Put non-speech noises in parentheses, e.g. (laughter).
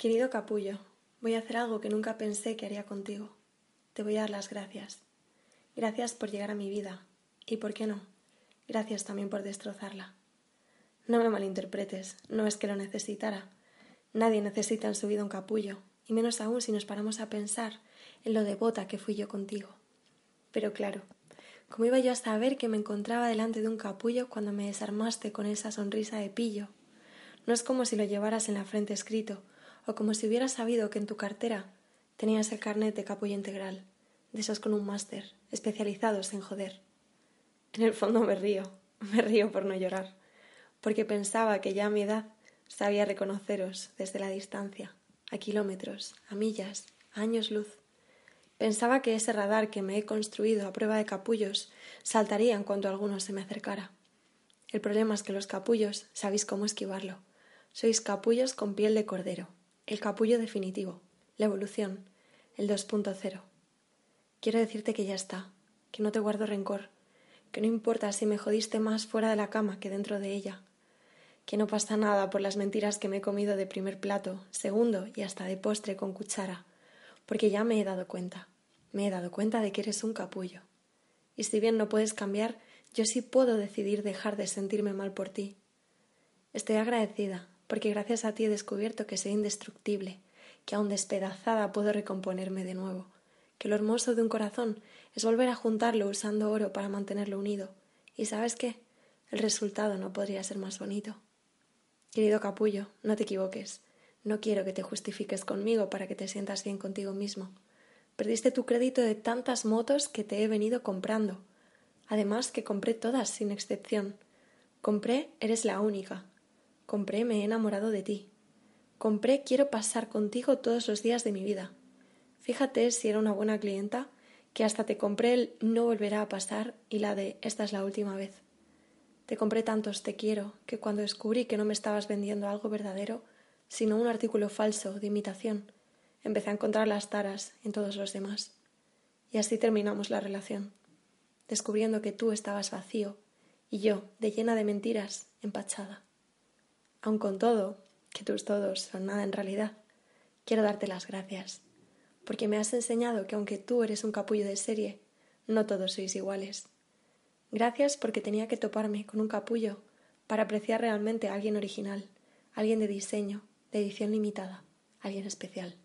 Querido capullo, voy a hacer algo que nunca pensé que haría contigo. Te voy a dar las gracias. Gracias por llegar a mi vida. Y por qué no, gracias también por destrozarla. No me malinterpretes, no es que lo necesitara. Nadie necesita en su vida un capullo, y menos aún si nos paramos a pensar en lo devota que fui yo contigo. Pero claro, ¿cómo iba yo a saber que me encontraba delante de un capullo cuando me desarmaste con esa sonrisa de pillo? No es como si lo llevaras en la frente escrito, o como si hubieras sabido que en tu cartera tenías el carnet de capullo integral, de esos con un máster, especializados en joder. En el fondo me río, (laughs) me río por no llorar, porque pensaba que ya a mi edad sabía reconoceros desde la distancia, a kilómetros, a millas, a años luz. Pensaba que ese radar que me he construido a prueba de capullos saltaría en cuanto alguno se me acercara. El problema es que los capullos sabéis cómo esquivarlo. Sois capullos con piel de cordero, el capullo definitivo, la evolución, el 2.0. Quiero decirte que ya está, que no te guardo rencor, que no importa si me jodiste más fuera de la cama que dentro de ella, que no pasa nada por las mentiras que me he comido de primer plato, segundo y hasta de postre con cuchara, porque ya me he dado cuenta, me he dado cuenta de que eres un capullo. Y si bien no puedes cambiar, yo sí puedo decidir dejar de sentirme mal por ti. Estoy agradecida, porque gracias a ti he descubierto que soy indestructible, que aun despedazada puedo recomponerme de nuevo, que lo hermoso de un corazón es volver a juntarlo usando oro para mantenerlo unido. ¿Y sabes qué? El resultado no podría ser más bonito. Querido capullo, no te equivoques. No quiero que te justifiques conmigo para que te sientas bien contigo mismo. Perdiste tu crédito de tantas motos que te he venido comprando. Además que compré todas sin excepción. Compré Eres la única, Compré me he enamorado de ti. Compré quiero pasar contigo todos los días de mi vida. Fíjate si era una buena clienta que hasta te compré el no volverá a pasar y la de esta es la última vez. Te compré tantos te quiero que cuando descubrí que no me estabas vendiendo algo verdadero, sino un artículo falso de imitación, empecé a encontrar las taras en todos los demás. Y así terminamos la relación, descubriendo que tú estabas vacío y yo, de llena de mentiras, empachada. Aun con todo, que tus todos son nada en realidad, quiero darte las gracias, porque me has enseñado que aunque tú eres un capullo de serie, no todos sois iguales. Gracias porque tenía que toparme con un capullo para apreciar realmente a alguien original, alguien de diseño, de edición limitada, alguien especial.